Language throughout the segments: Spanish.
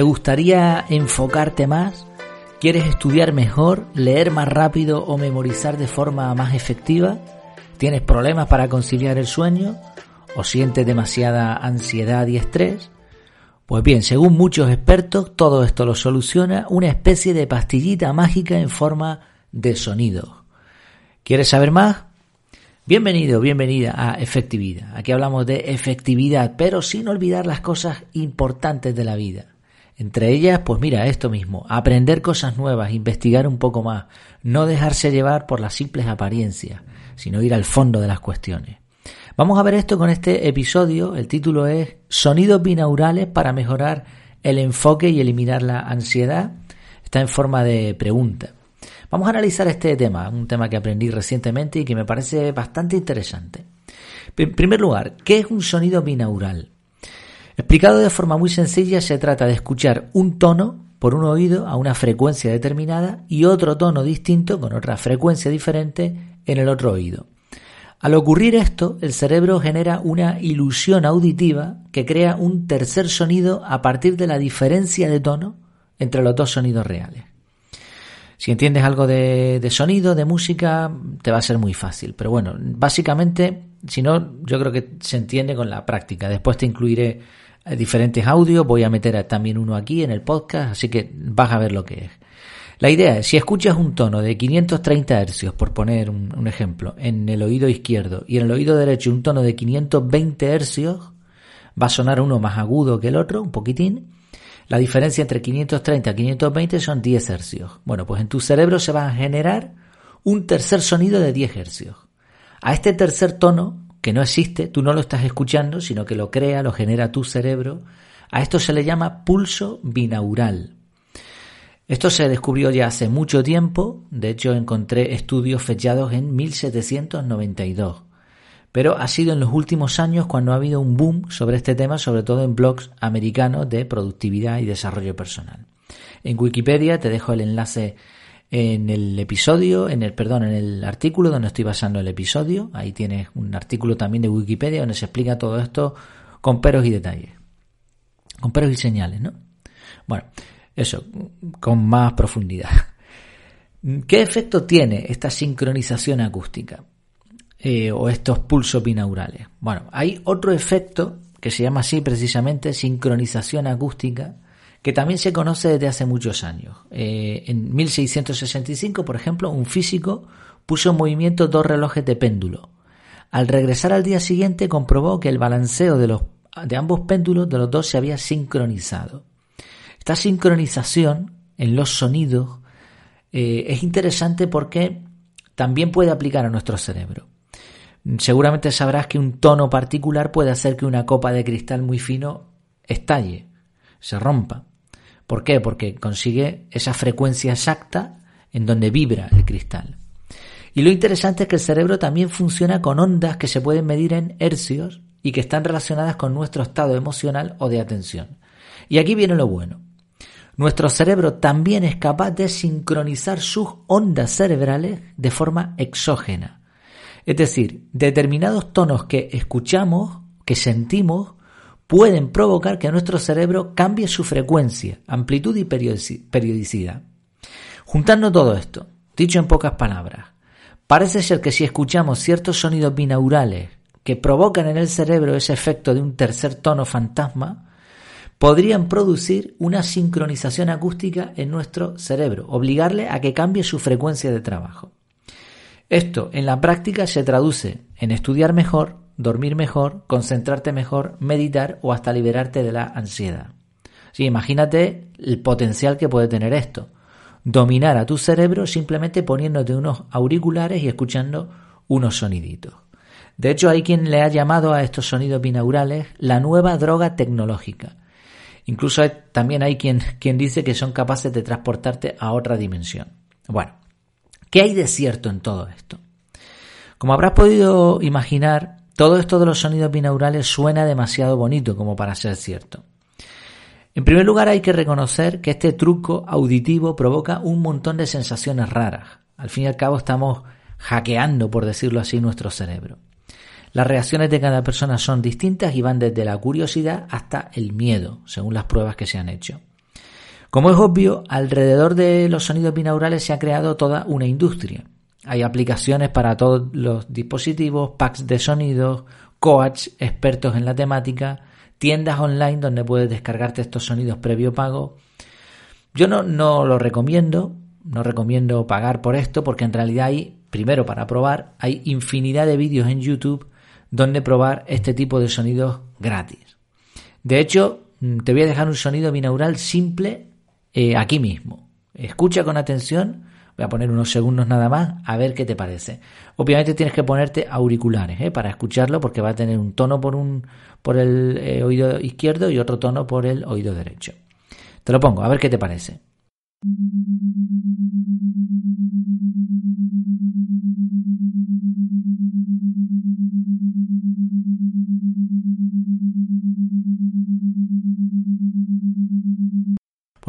¿Te gustaría enfocarte más? ¿Quieres estudiar mejor, leer más rápido o memorizar de forma más efectiva? ¿Tienes problemas para conciliar el sueño? ¿O sientes demasiada ansiedad y estrés? Pues bien, según muchos expertos, todo esto lo soluciona una especie de pastillita mágica en forma de sonido. ¿Quieres saber más? Bienvenido, bienvenida a Efectividad. Aquí hablamos de efectividad, pero sin olvidar las cosas importantes de la vida. Entre ellas, pues mira, esto mismo, aprender cosas nuevas, investigar un poco más, no dejarse llevar por las simples apariencias, sino ir al fondo de las cuestiones. Vamos a ver esto con este episodio, el título es Sonidos binaurales para mejorar el enfoque y eliminar la ansiedad. Está en forma de pregunta. Vamos a analizar este tema, un tema que aprendí recientemente y que me parece bastante interesante. En primer lugar, ¿qué es un sonido binaural? Explicado de forma muy sencilla, se trata de escuchar un tono por un oído a una frecuencia determinada y otro tono distinto con otra frecuencia diferente en el otro oído. Al ocurrir esto, el cerebro genera una ilusión auditiva que crea un tercer sonido a partir de la diferencia de tono entre los dos sonidos reales. Si entiendes algo de, sonido, de música, te va a ser muy fácil. Pero bueno, básicamente, si no, yo creo que se entiende con la práctica. Después te incluiré eh, diferentes audios, voy a meter también uno aquí en el podcast, así que vas a ver lo que es. La idea es, si escuchas un tono de 530 hercios, por poner un, ejemplo, en el oído izquierdo y en el oído derecho un tono de 520 hercios, va a sonar uno más agudo que el otro, un poquitín. La diferencia entre 530 y 520 son 10 hercios. Bueno, pues en tu cerebro se va a generar un tercer sonido de 10 hercios. A este tercer tono que no existe, tú no lo estás escuchando, sino que lo crea, lo genera tu cerebro. A esto se le llama pulso binaural. Esto se descubrió ya hace mucho tiempo, de hecho encontré estudios fechados en 1792. Pero ha sido en los últimos años cuando ha habido un boom sobre este tema, sobre todo en blogs americanos de productividad y desarrollo personal. En Wikipedia te dejo el enlace en el episodio, en el, perdón, en el artículo donde estoy basando el episodio. Ahí tienes un artículo también de Wikipedia donde se explica todo esto con peros y detalles. Con peros y señales, ¿no? Bueno, eso, con más profundidad. ¿Qué efecto tiene esta sincronización acústica? Eh, o estos pulsos binaurales. Bueno, hay otro efecto que se llama así precisamente sincronización acústica, que también se conoce desde hace muchos años. Eh, en 1665, por ejemplo, un físico puso en movimiento dos relojes de péndulo. Al regresar al día siguiente comprobó que el balanceo de, los, de ambos péndulos de los dos se había sincronizado. Esta sincronización en los sonidos eh, es interesante porque también puede aplicar a nuestro cerebro. Seguramente sabrás que un tono particular puede hacer que una copa de cristal muy fino estalle, se rompa. ¿Por qué? Porque consigue esa frecuencia exacta en donde vibra el cristal. Y lo interesante es que el cerebro también funciona con ondas que se pueden medir en hercios y que están relacionadas con nuestro estado emocional o de atención. Y aquí viene lo bueno. Nuestro cerebro también es capaz de sincronizar sus ondas cerebrales de forma exógena. Es decir, determinados tonos que escuchamos, que sentimos, pueden provocar que nuestro cerebro cambie su frecuencia, amplitud y periodicidad. Juntando todo esto, dicho en pocas palabras, parece ser que si escuchamos ciertos sonidos binaurales que provocan en el cerebro ese efecto de un tercer tono fantasma, podrían producir una sincronización acústica en nuestro cerebro, obligarle a que cambie su frecuencia de trabajo. Esto en la práctica se traduce en estudiar mejor, dormir mejor, concentrarte mejor, meditar o hasta liberarte de la ansiedad. Sí, imagínate el potencial que puede tener esto. Dominar a tu cerebro simplemente poniéndote unos auriculares y escuchando unos soniditos. De hecho, hay quien le ha llamado a estos sonidos binaurales la nueva droga tecnológica. Incluso también hay quien, quien dice que son capaces de transportarte a otra dimensión. Bueno, ¿qué hay de cierto en todo esto? Como habrás podido imaginar, todo esto de los sonidos binaurales suena demasiado bonito como para ser cierto. En primer lugar hay que reconocer que este truco auditivo provoca un montón de sensaciones raras. Al fin y al cabo estamos hackeando, por decirlo así, nuestro cerebro. Las reacciones de cada persona son distintas y van desde la curiosidad hasta el miedo, según las pruebas que se han hecho. Como es obvio, alrededor de los sonidos binaurales se ha creado toda una industria. Hay aplicaciones para todos los dispositivos, packs de sonidos, coach, expertos en la temática, tiendas online donde puedes descargarte estos sonidos previo pago. Yo no, lo recomiendo, no recomiendo pagar por esto porque en realidad hay, primero para probar, hay infinidad de vídeos en YouTube donde probar este tipo de sonidos gratis. De hecho, mm, te voy a dejar un sonido binaural simple eh, aquí mismo. Escucha con atención, voy a poner unos segundos nada más a ver qué te parece. Obviamente tienes que ponerte auriculares eh, para escucharlo porque va a tener un tono por, un, por el eh, oído izquierdo y otro tono por el oído derecho. Te lo pongo, a ver qué te parece.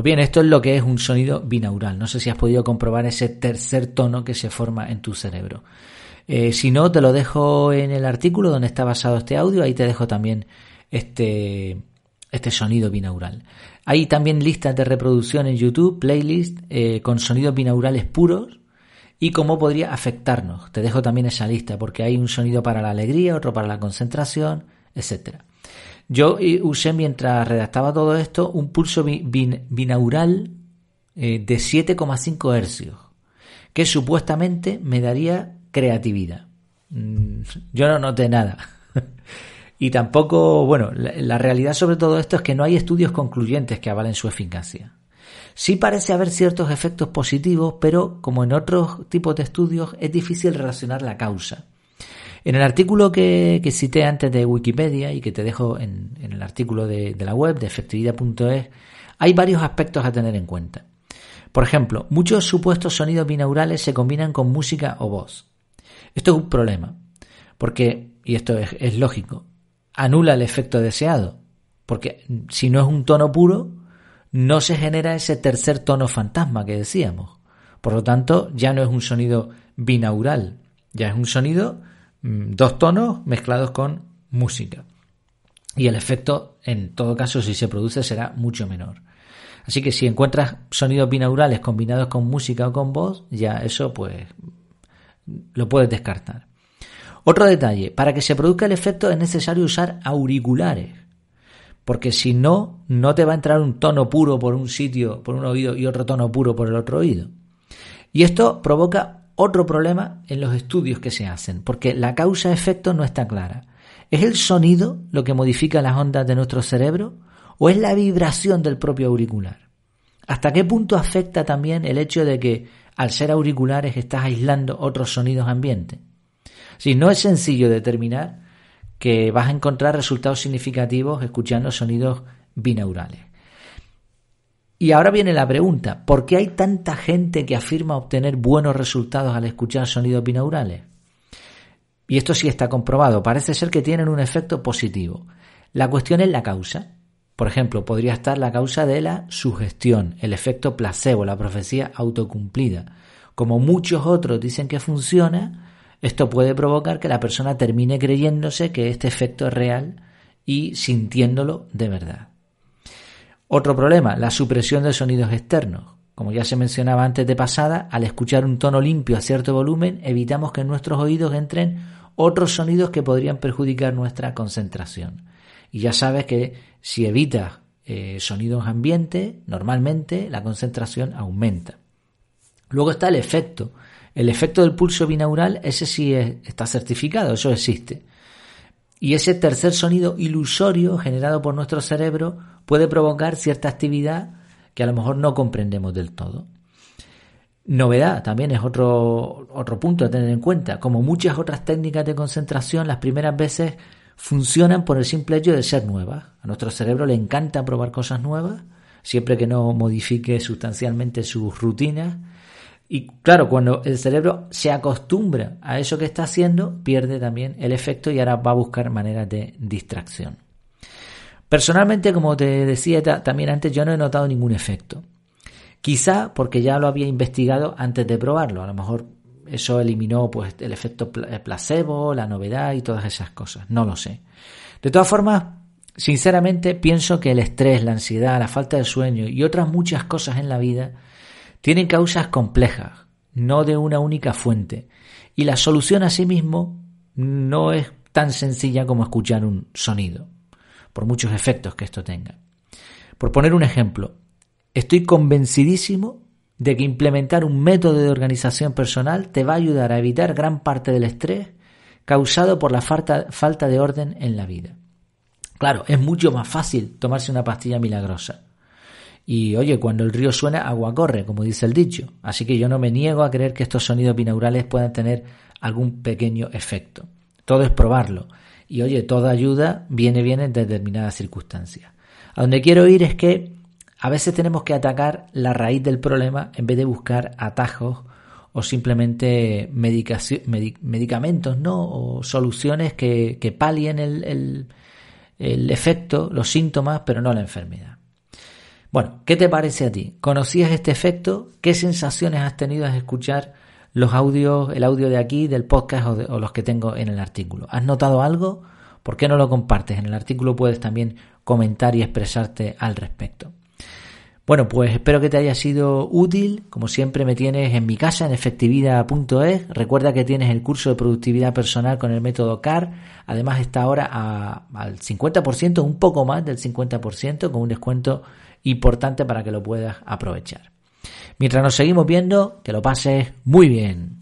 Pues bien, esto es lo que es un sonido binaural. No sé si has podido comprobar ese tercer tono que se forma en tu cerebro. Eh, si no, te lo dejo en el artículo donde está basado este audio. Ahí te dejo también este, este sonido binaural. Hay también listas de reproducción en YouTube, playlist eh, con sonidos binaurales puros y cómo podría afectarnos. Te dejo también esa lista porque hay un sonido para la alegría, otro para la concentración, etcétera. Yo eh, usé mientras redactaba todo esto un pulso binaural eh, de 7,5 hercios, que supuestamente me daría creatividad. Mm, yo no noté nada. y tampoco, bueno, la, realidad sobre todo esto es que no hay estudios concluyentes que avalen su eficacia. Sí parece haber ciertos efectos positivos, pero como en otros tipos de estudios es difícil relacionar la causa. En el artículo que, cité antes de Wikipedia y que te dejo en, el artículo de, la web de efectividad.es, hay varios aspectos a tener en cuenta. Por ejemplo, muchos supuestos sonidos binaurales se combinan con música o voz. Esto es un problema, porque, y esto es, lógico, anula el efecto deseado, porque si no es un tono puro, no se genera ese tercer tono fantasma que decíamos. Por lo tanto, ya no es un sonido binaural, ya es un sonido dos tonos mezclados con música. Y el efecto, en todo caso, si se produce, será mucho menor. Así que si encuentras sonidos binaurales combinados con música o con voz, ya eso pues lo puedes descartar. Otro detalle, para que se produzca el efecto es necesario usar auriculares, porque si no, no te va a entrar un tono puro por un sitio, por un oído y otro tono puro por el otro oído. Y esto provoca otro problema en los estudios que se hacen, porque la causa-efecto no está clara. ¿Es el sonido lo que modifica las ondas de nuestro cerebro o es la vibración del propio auricular? ¿Hasta qué punto afecta también el hecho de que al ser auriculares estás aislando otros sonidos ambientes? Si no es sencillo determinar que vas a encontrar resultados significativos escuchando sonidos binaurales. Y ahora viene la pregunta, ¿por qué hay tanta gente que afirma obtener buenos resultados al escuchar sonidos binaurales? Y esto sí está comprobado, parece ser que tienen un efecto positivo. La cuestión es la causa. Por ejemplo, podría estar la causa de la sugestión, el efecto placebo, la profecía autocumplida. Como muchos otros dicen que funciona, esto puede provocar que la persona termine creyéndose que este efecto es real y sintiéndolo de verdad. Otro problema, la supresión de sonidos externos. Como ya se mencionaba antes de pasada, al escuchar un tono limpio a cierto volumen, evitamos que en nuestros oídos entren otros sonidos que podrían perjudicar nuestra concentración. Y ya sabes que si evitas eh, sonidos ambientes, normalmente la concentración aumenta. Luego está el efecto. El efecto del pulso binaural, ese sí está certificado, eso existe. Y ese tercer sonido ilusorio generado por nuestro cerebro puede provocar cierta actividad que a lo mejor no comprendemos del todo. Novedad también es otro, otro punto a tener en cuenta. Como muchas otras técnicas de concentración, las primeras veces funcionan por el simple hecho de ser nuevas. A nuestro cerebro le encanta probar cosas nuevas, siempre que no modifique sustancialmente sus rutinas y claro, cuando el cerebro se acostumbra a eso que está haciendo, pierde también el efecto y ahora va a buscar maneras de distracción. Personalmente, como te decía también antes, yo no he notado ningún efecto. Quizá porque ya lo había investigado antes de probarlo. A lo mejor eso eliminó pues, el efecto placebo, la novedad y todas esas cosas. No lo sé. De todas formas, sinceramente pienso que el estrés, la ansiedad, la falta de sueño y otras muchas cosas en la vida tienen causas complejas, no de una única fuente. Y la solución a sí mismo no es tan sencilla como escuchar un sonido, por muchos efectos que esto tenga. Por poner un ejemplo, estoy convencidísimo de que implementar un método de organización personal te va a ayudar a evitar gran parte del estrés causado por la falta, falta de orden en la vida. Claro, es mucho más fácil tomarse una pastilla milagrosa. Y oye, cuando el río suena, agua corre, como dice el dicho. Así que yo no me niego a creer que estos sonidos binaurales puedan tener algún pequeño efecto. Todo es probarlo. Y oye, toda ayuda viene bien en determinadas circunstancias. A donde quiero ir es que a veces tenemos que atacar la raíz del problema en vez de buscar atajos o simplemente medicamentos, ¿no? O soluciones que, que palien el, el efecto, los síntomas, pero no la enfermedad. Bueno, ¿qué te parece a ti? ¿Conocías este efecto? ¿Qué sensaciones has tenido al escuchar los audios, el audio de aquí, del podcast o, los que tengo en el artículo. ¿Has notado algo? ¿Por qué no lo compartes? En el artículo puedes también comentar y expresarte al respecto. Bueno, pues espero que te haya sido útil. Como siempre me tienes en mi casa en efectividad.es. Recuerda que tienes el curso de productividad personal con el método CAR. Además está ahora al 50%, un poco más del 50%, con un descuento importante para que lo puedas aprovechar. Mientras nos seguimos viendo, que lo pases muy bien.